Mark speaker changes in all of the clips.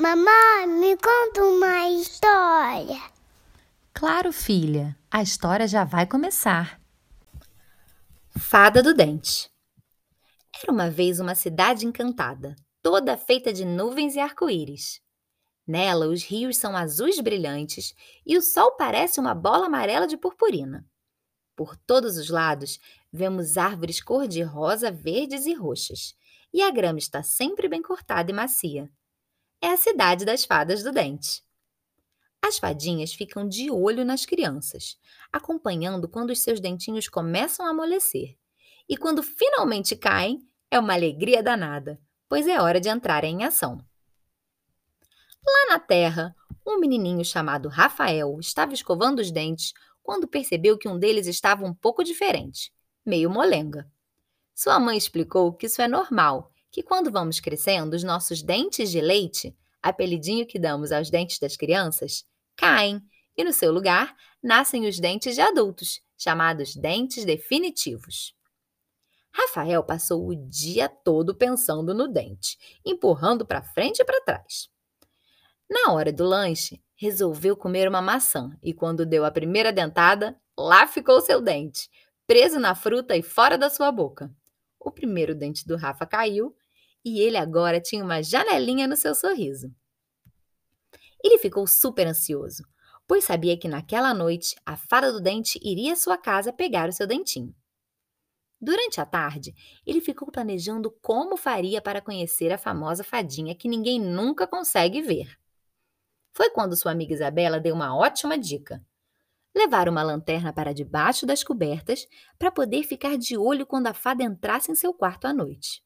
Speaker 1: Mamãe, me conta uma história.
Speaker 2: Claro, filha, a história já vai começar.
Speaker 3: Fada do Dente Era uma vez uma cidade encantada, toda feita de nuvens e arco-íris. Nela, os rios são azuis brilhantes e o sol parece uma bola amarela de purpurina. Por todos os lados, vemos árvores cor-de-rosa, verdes e roxas, e a grama está sempre bem cortada e macia. É a cidade das fadas do dente. As fadinhas ficam de olho nas crianças, acompanhando quando os seus dentinhos começam a amolecer. E quando finalmente caem, é uma alegria danada, pois é hora de entrar em ação. Lá na terra, um menininho chamado Rafael estava escovando os dentes quando percebeu que um deles estava um pouco diferente, meio molenga. Sua mãe explicou que isso é normal, que quando vamos crescendo, os nossos dentes de leite, apelidinho que damos aos dentes das crianças, caem e no seu lugar nascem os dentes de adultos, chamados dentes definitivos. Rafael passou o dia todo pensando no dente, empurrando para frente e para trás. Na hora do lanche, resolveu comer uma maçã e, quando deu a primeira dentada, lá ficou seu dente, preso na fruta e fora da sua boca. O primeiro dente do Rafa caiu e ele agora tinha uma janelinha no seu sorriso. Ele ficou super ansioso, pois sabia que naquela noite a fada do dente iria à sua casa pegar o seu dentinho. Durante a tarde, ele ficou planejando como faria para conhecer a famosa fadinha que ninguém nunca consegue ver. Foi quando sua amiga Isabela deu uma ótima dica. Levar uma lanterna para debaixo das cobertas para poder ficar de olho quando a fada entrasse em seu quarto à noite.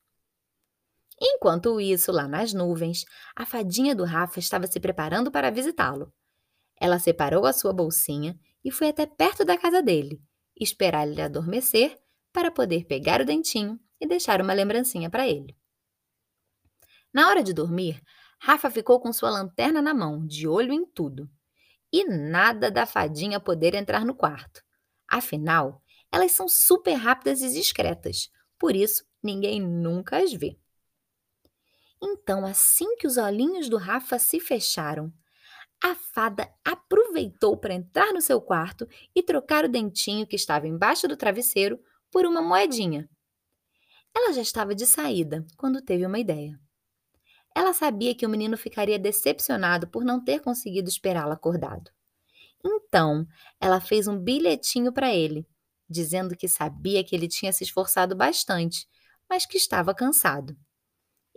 Speaker 3: Enquanto isso, lá nas nuvens, a fadinha do Rafa estava se preparando para visitá-lo. Ela separou a sua bolsinha e foi até perto da casa dele, esperar ele adormecer para poder pegar o dentinho e deixar uma lembrancinha para ele. Na hora de dormir, Rafa ficou com sua lanterna na mão, de olho em tudo. E nada da fadinha poder entrar no quarto. Afinal, elas são super rápidas e discretas, por isso ninguém nunca as vê. Então, assim que os olhinhos do Rafa se fecharam, a fada aproveitou para entrar no seu quarto e trocar o dentinho que estava embaixo do travesseiro por uma moedinha. Ela já estava de saída quando teve uma ideia. Ela sabia que o menino ficaria decepcionado por não ter conseguido esperá-lo acordado. Então, ela fez um bilhetinho para ele, dizendo que sabia que ele tinha se esforçado bastante, mas que estava cansado.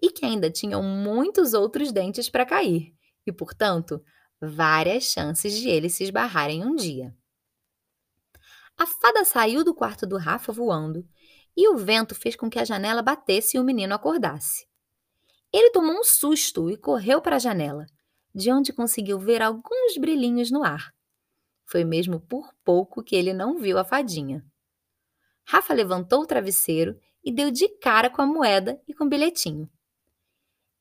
Speaker 3: E que ainda tinham muitos outros dentes para cair, e, portanto, várias chances de eles se esbarrarem um dia. A fada saiu do quarto do Rafa voando, e o vento fez com que a janela batesse e o menino acordasse. Ele tomou um susto e correu para a janela, de onde conseguiu ver alguns brilhinhos no ar. Foi mesmo por pouco que ele não viu a fadinha. Rafa levantou o travesseiro e deu de cara com a moeda e com o bilhetinho.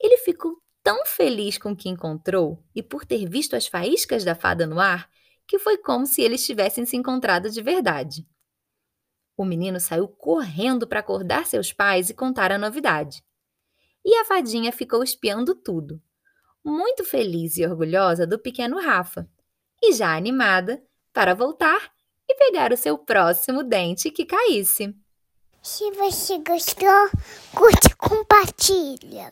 Speaker 3: Ele ficou tão feliz com o que encontrou e por ter visto as faíscas da fada no ar que foi como se eles tivessem se encontrado de verdade. O menino saiu correndo para acordar seus pais e contar a novidade e a fadinha ficou espiando tudo, muito feliz e orgulhosa do pequeno Rafa, e já animada para voltar e pegar o seu próximo dente que caísse.
Speaker 1: Se você gostou, curte e compartilha.